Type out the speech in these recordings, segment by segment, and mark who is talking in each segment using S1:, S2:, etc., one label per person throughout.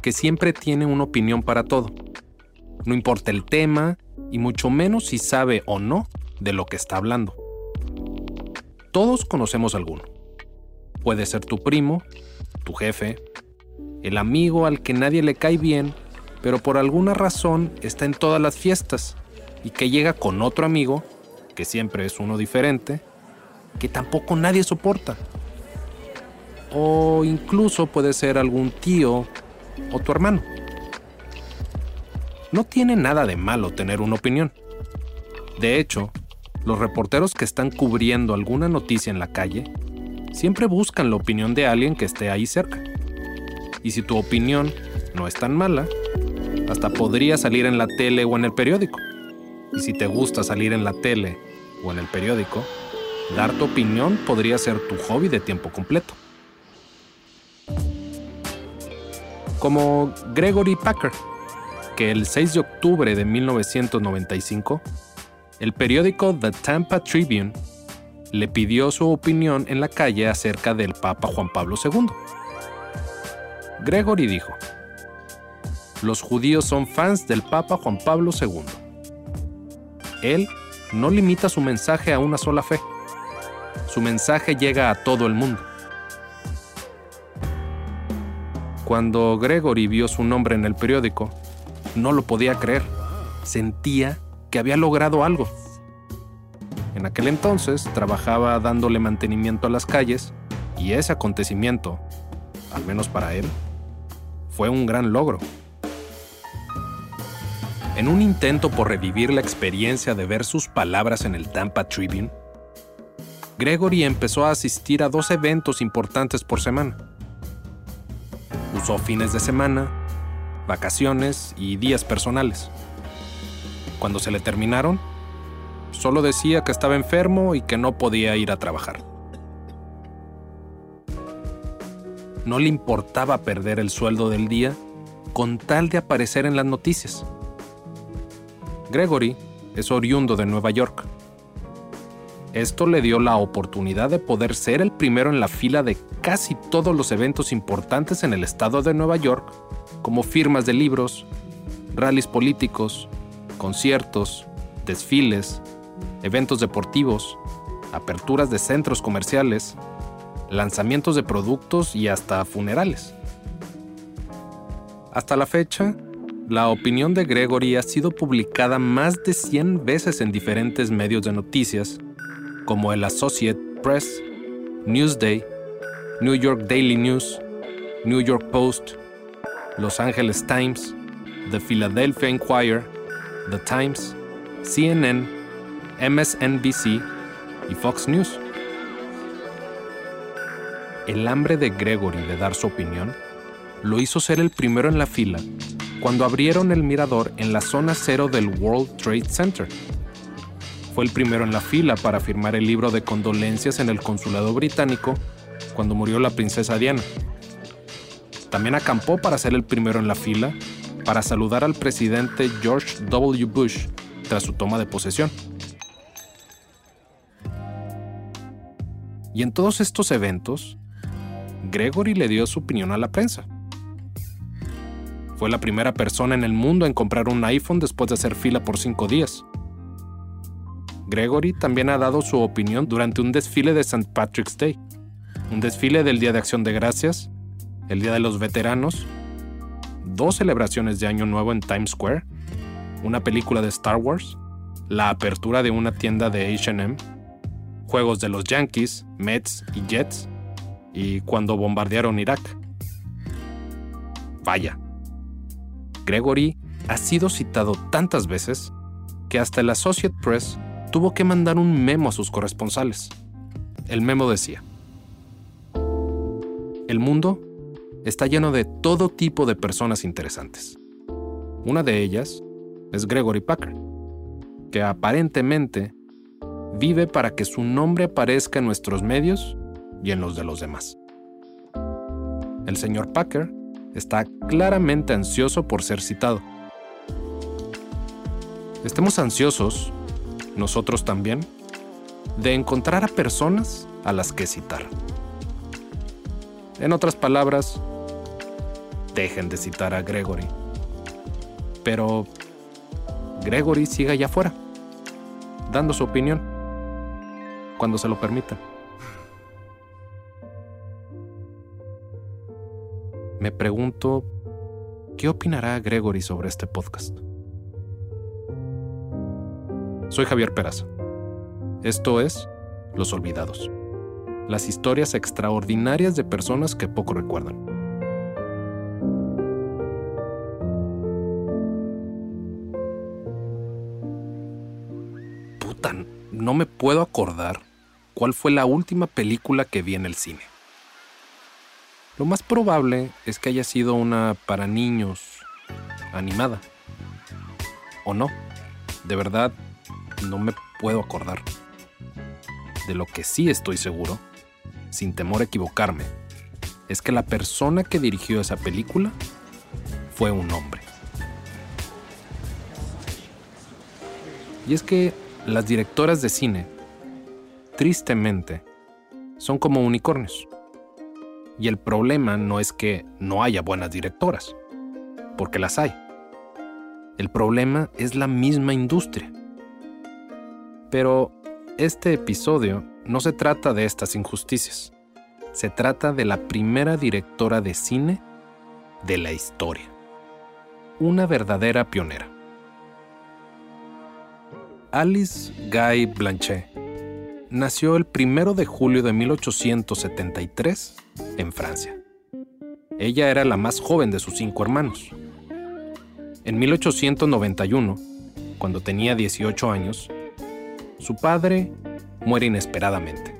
S1: que siempre tiene una opinión para todo. No importa el tema y mucho menos si sabe o no de lo que está hablando. Todos conocemos alguno. Puede ser tu primo, tu jefe, el amigo al que nadie le cae bien, pero por alguna razón está en todas las fiestas y que llega con otro amigo, que siempre es uno diferente, que tampoco nadie soporta. O incluso puede ser algún tío o tu hermano. No tiene nada de malo tener una opinión. De hecho, los reporteros que están cubriendo alguna noticia en la calle siempre buscan la opinión de alguien que esté ahí cerca. Y si tu opinión no es tan mala, hasta podría salir en la tele o en el periódico. Y si te gusta salir en la tele o en el periódico, dar tu opinión podría ser tu hobby de tiempo completo. Como Gregory Packer, que el 6 de octubre de 1995, el periódico The Tampa Tribune le pidió su opinión en la calle acerca del Papa Juan Pablo II. Gregory dijo, los judíos son fans del Papa Juan Pablo II. Él no limita su mensaje a una sola fe. Su mensaje llega a todo el mundo. Cuando Gregory vio su nombre en el periódico, no lo podía creer. Sentía que había logrado algo. En aquel entonces trabajaba dándole mantenimiento a las calles y ese acontecimiento, al menos para él, fue un gran logro. En un intento por revivir la experiencia de ver sus palabras en el Tampa Tribune, Gregory empezó a asistir a dos eventos importantes por semana. Usó fines de semana, vacaciones y días personales. Cuando se le terminaron, solo decía que estaba enfermo y que no podía ir a trabajar. No le importaba perder el sueldo del día con tal de aparecer en las noticias. Gregory es oriundo de Nueva York. Esto le dio la oportunidad de poder ser el primero en la fila de casi todos los eventos importantes en el estado de Nueva York, como firmas de libros, rallies políticos, conciertos, desfiles, eventos deportivos, aperturas de centros comerciales, lanzamientos de productos y hasta funerales. Hasta la fecha, la opinión de Gregory ha sido publicada más de 100 veces en diferentes medios de noticias, como el Associate Press, Newsday, New York Daily News, New York Post, Los Angeles Times, The Philadelphia Inquirer, The Times, CNN, MSNBC y Fox News. El hambre de Gregory de dar su opinión lo hizo ser el primero en la fila cuando abrieron el mirador en la zona cero del World Trade Center. Fue el primero en la fila para firmar el libro de condolencias en el consulado británico cuando murió la princesa Diana. También acampó para ser el primero en la fila para saludar al presidente George W. Bush tras su toma de posesión. Y en todos estos eventos, Gregory le dio su opinión a la prensa. Fue la primera persona en el mundo en comprar un iPhone después de hacer fila por cinco días. Gregory también ha dado su opinión durante un desfile de St. Patrick's Day, un desfile del Día de Acción de Gracias, el Día de los Veteranos, dos celebraciones de Año Nuevo en Times Square, una película de Star Wars, la apertura de una tienda de HM, juegos de los Yankees, Mets y Jets, y cuando bombardearon Irak. Vaya, Gregory ha sido citado tantas veces que hasta el Associate Press tuvo que mandar un memo a sus corresponsales. El memo decía, El mundo está lleno de todo tipo de personas interesantes. Una de ellas es Gregory Packer, que aparentemente vive para que su nombre aparezca en nuestros medios y en los de los demás. El señor Packer está claramente ansioso por ser citado. Estemos ansiosos, nosotros también, de encontrar a personas a las que citar. En otras palabras, dejen de citar a Gregory. Pero Gregory sigue allá afuera, dando su opinión, cuando se lo permitan. Me pregunto, ¿qué opinará Gregory sobre este podcast? Soy Javier Peraza. Esto es Los Olvidados. Las historias extraordinarias de personas que poco recuerdan. Puta, no me puedo acordar cuál fue la última película que vi en el cine. Lo más probable es que haya sido una para niños animada. ¿O no? De verdad, no me puedo acordar. De lo que sí estoy seguro, sin temor a equivocarme, es que la persona que dirigió esa película fue un hombre. Y es que las directoras de cine, tristemente, son como unicornios. Y el problema no es que no haya buenas directoras, porque las hay. El problema es la misma industria. Pero este episodio no se trata de estas injusticias. Se trata de la primera directora de cine de la historia. Una verdadera pionera. Alice Guy Blanchet nació el 1 de julio de 1873 en Francia. Ella era la más joven de sus cinco hermanos. En 1891, cuando tenía 18 años, su padre muere inesperadamente.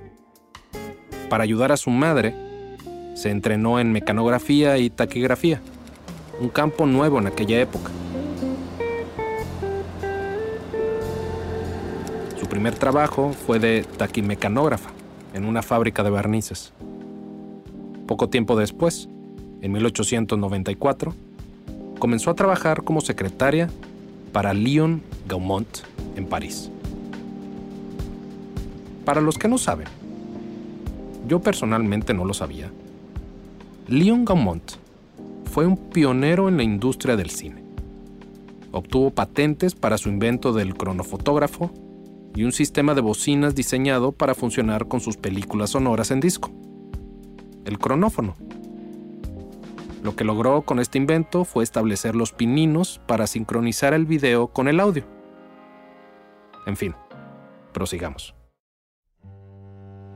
S1: Para ayudar a su madre, se entrenó en mecanografía y taquigrafía, un campo nuevo en aquella época. Su primer trabajo fue de taquimecanógrafa en una fábrica de barnices. Poco tiempo después, en 1894, comenzó a trabajar como secretaria para Lyon Gaumont en París. Para los que no saben, yo personalmente no lo sabía, Lyon Gaumont fue un pionero en la industria del cine. Obtuvo patentes para su invento del cronofotógrafo y un sistema de bocinas diseñado para funcionar con sus películas sonoras en disco. El cronófono. Lo que logró con este invento fue establecer los pininos para sincronizar el video con el audio. En fin, prosigamos.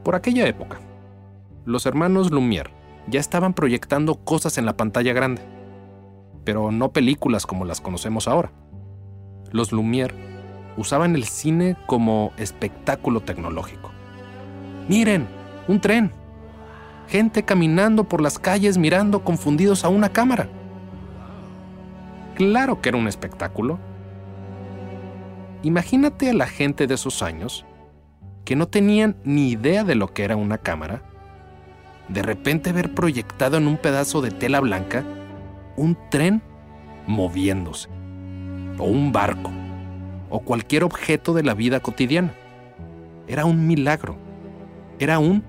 S1: Por aquella época, los hermanos Lumière ya estaban proyectando cosas en la pantalla grande, pero no películas como las conocemos ahora. Los Lumière usaban el cine como espectáculo tecnológico. Miren, un tren. Gente caminando por las calles mirando confundidos a una cámara. Claro que era un espectáculo. Imagínate a la gente de esos años que no tenían ni idea de lo que era una cámara, de repente ver proyectado en un pedazo de tela blanca un tren moviéndose, o un barco, o cualquier objeto de la vida cotidiana. Era un milagro, era un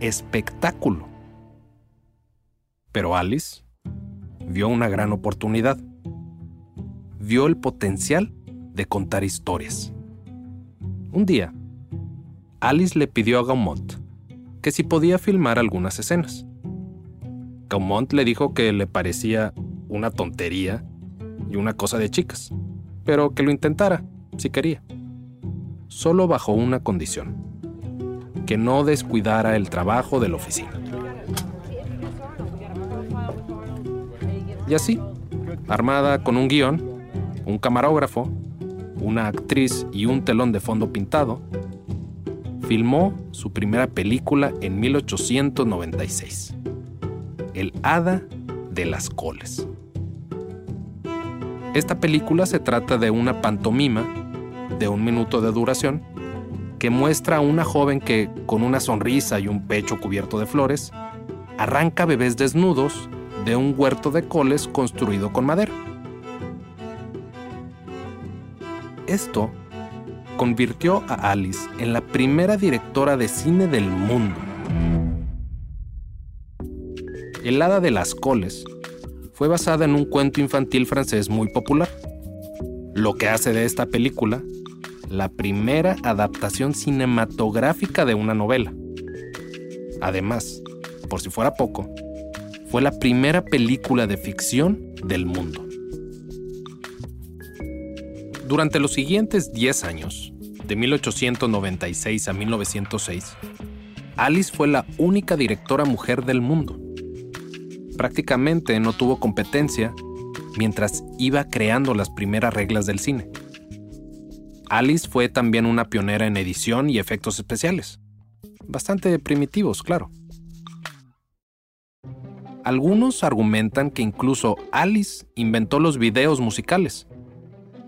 S1: espectáculo. Pero Alice vio una gran oportunidad, vio el potencial de contar historias. Un día, Alice le pidió a Gaumont que si podía filmar algunas escenas. Gaumont le dijo que le parecía una tontería y una cosa de chicas, pero que lo intentara, si quería. Solo bajo una condición, que no descuidara el trabajo de la oficina. Y así, armada con un guion, un camarógrafo, una actriz y un telón de fondo pintado, filmó su primera película en 1896, El Hada de las Coles. Esta película se trata de una pantomima de un minuto de duración que muestra a una joven que, con una sonrisa y un pecho cubierto de flores, arranca bebés desnudos de un huerto de coles construido con madera. Esto convirtió a Alice en la primera directora de cine del mundo. El hada de las coles fue basada en un cuento infantil francés muy popular, lo que hace de esta película la primera adaptación cinematográfica de una novela. Además, por si fuera poco, fue la primera película de ficción del mundo. Durante los siguientes 10 años, de 1896 a 1906, Alice fue la única directora mujer del mundo. Prácticamente no tuvo competencia mientras iba creando las primeras reglas del cine. Alice fue también una pionera en edición y efectos especiales. Bastante primitivos, claro. Algunos argumentan que incluso Alice inventó los videos musicales,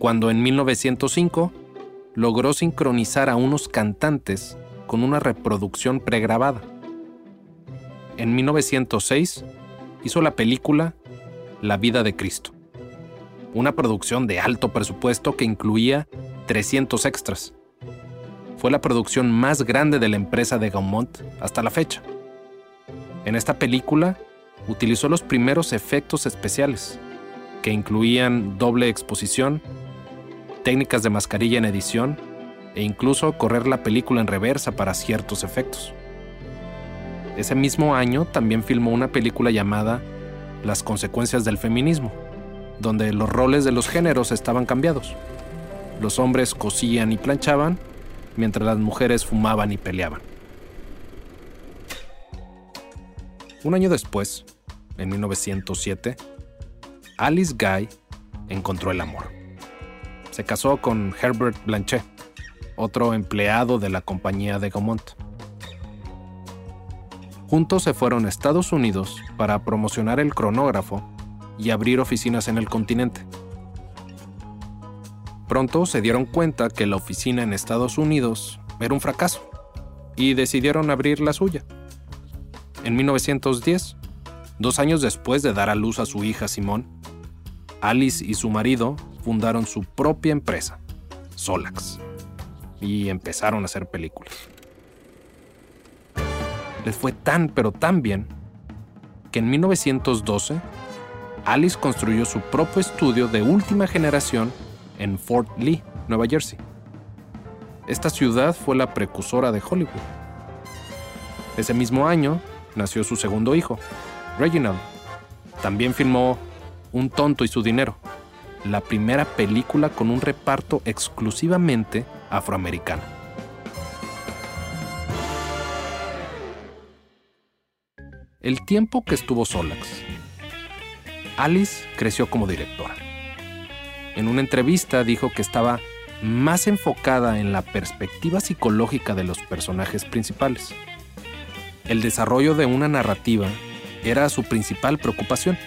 S1: cuando en 1905 logró sincronizar a unos cantantes con una reproducción pregrabada. En 1906 hizo la película La vida de Cristo, una producción de alto presupuesto que incluía 300 extras. Fue la producción más grande de la empresa de Gaumont hasta la fecha. En esta película utilizó los primeros efectos especiales, que incluían doble exposición, técnicas de mascarilla en edición e incluso correr la película en reversa para ciertos efectos. Ese mismo año también filmó una película llamada Las consecuencias del feminismo, donde los roles de los géneros estaban cambiados. Los hombres cosían y planchaban, mientras las mujeres fumaban y peleaban. Un año después, en 1907, Alice Guy encontró el amor. Se casó con Herbert Blanchet, otro empleado de la compañía de Gaumont. Juntos se fueron a Estados Unidos para promocionar el cronógrafo y abrir oficinas en el continente. Pronto se dieron cuenta que la oficina en Estados Unidos era un fracaso y decidieron abrir la suya. En 1910, dos años después de dar a luz a su hija Simón, Alice y su marido fundaron su propia empresa, Solax, y empezaron a hacer películas. Les fue tan pero tan bien que en 1912 Alice construyó su propio estudio de última generación en Fort Lee, Nueva Jersey. Esta ciudad fue la precursora de Hollywood. Ese mismo año nació su segundo hijo, Reginald. También filmó Un tonto y su dinero, la primera película con un reparto exclusivamente afroamericano. El tiempo que estuvo Solax, Alice creció como directora. En una entrevista dijo que estaba más enfocada en la perspectiva psicológica de los personajes principales. El desarrollo de una narrativa era su principal preocupación.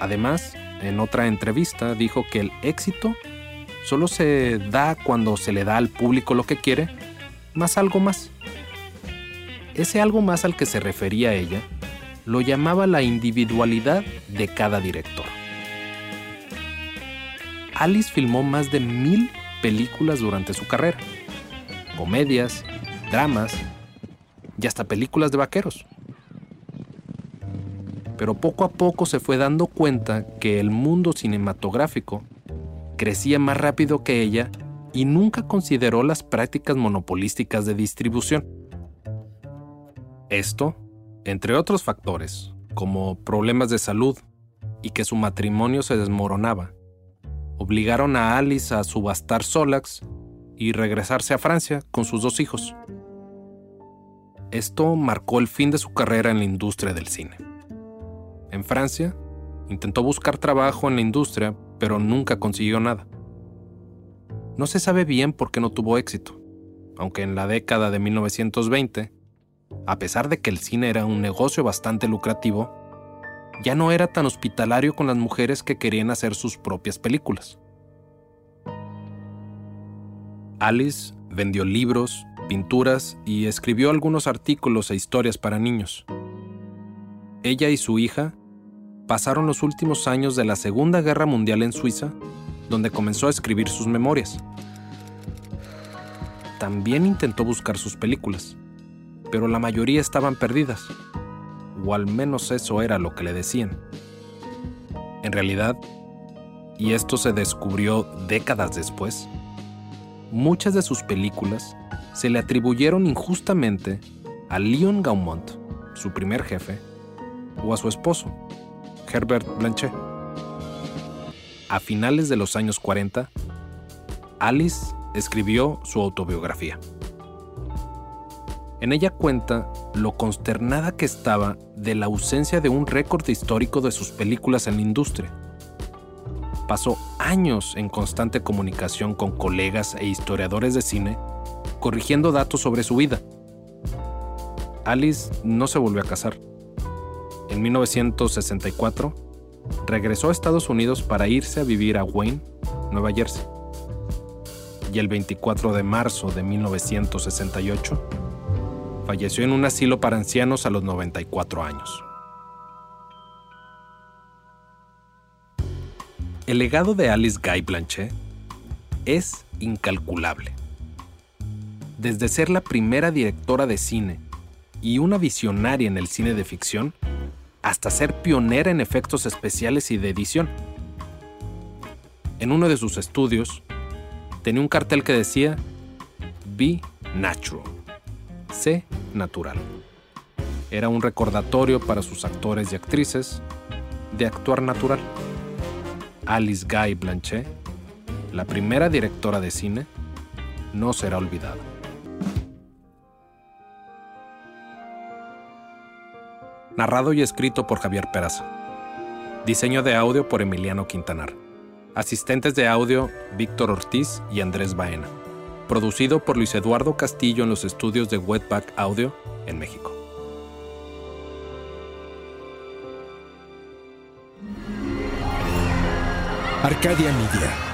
S1: Además, en otra entrevista dijo que el éxito solo se da cuando se le da al público lo que quiere, más algo más. Ese algo más al que se refería ella lo llamaba la individualidad de cada director. Alice filmó más de mil películas durante su carrera. Comedias, dramas y hasta películas de vaqueros. Pero poco a poco se fue dando cuenta que el mundo cinematográfico crecía más rápido que ella y nunca consideró las prácticas monopolísticas de distribución. Esto, entre otros factores, como problemas de salud y que su matrimonio se desmoronaba, obligaron a Alice a subastar Solax y regresarse a Francia con sus dos hijos. Esto marcó el fin de su carrera en la industria del cine. En Francia, intentó buscar trabajo en la industria, pero nunca consiguió nada. No se sabe bien por qué no tuvo éxito, aunque en la década de 1920, a pesar de que el cine era un negocio bastante lucrativo, ya no era tan hospitalario con las mujeres que querían hacer sus propias películas. Alice vendió libros, pinturas y escribió algunos artículos e historias para niños. Ella y su hija pasaron los últimos años de la Segunda Guerra Mundial en Suiza, donde comenzó a escribir sus memorias. También intentó buscar sus películas, pero la mayoría estaban perdidas, o al menos eso era lo que le decían. En realidad, y esto se descubrió décadas después, muchas de sus películas se le atribuyeron injustamente a Leon Gaumont, su primer jefe, o a su esposo, Herbert Blanchet. A finales de los años 40, Alice escribió su autobiografía. En ella cuenta lo consternada que estaba de la ausencia de un récord histórico de sus películas en la industria. Pasó años en constante comunicación con colegas e historiadores de cine, corrigiendo datos sobre su vida. Alice no se volvió a casar en 1964, regresó a Estados Unidos para irse a vivir a Wayne, Nueva Jersey. Y el 24 de marzo de 1968, falleció en un asilo para ancianos a los 94 años. El legado de Alice Guy Blanchet es incalculable. Desde ser la primera directora de cine y una visionaria en el cine de ficción, hasta ser pionera en efectos especiales y de edición. En uno de sus estudios, tenía un cartel que decía Be Natural, sé natural. Era un recordatorio para sus actores y actrices de actuar natural. Alice Guy Blanchet, la primera directora de cine, no será olvidada. Narrado y escrito por Javier Peraza. Diseño de audio por Emiliano Quintanar. Asistentes de audio Víctor Ortiz y Andrés Baena. Producido por Luis Eduardo Castillo en los estudios de Wetback Audio en México.
S2: Arcadia Media.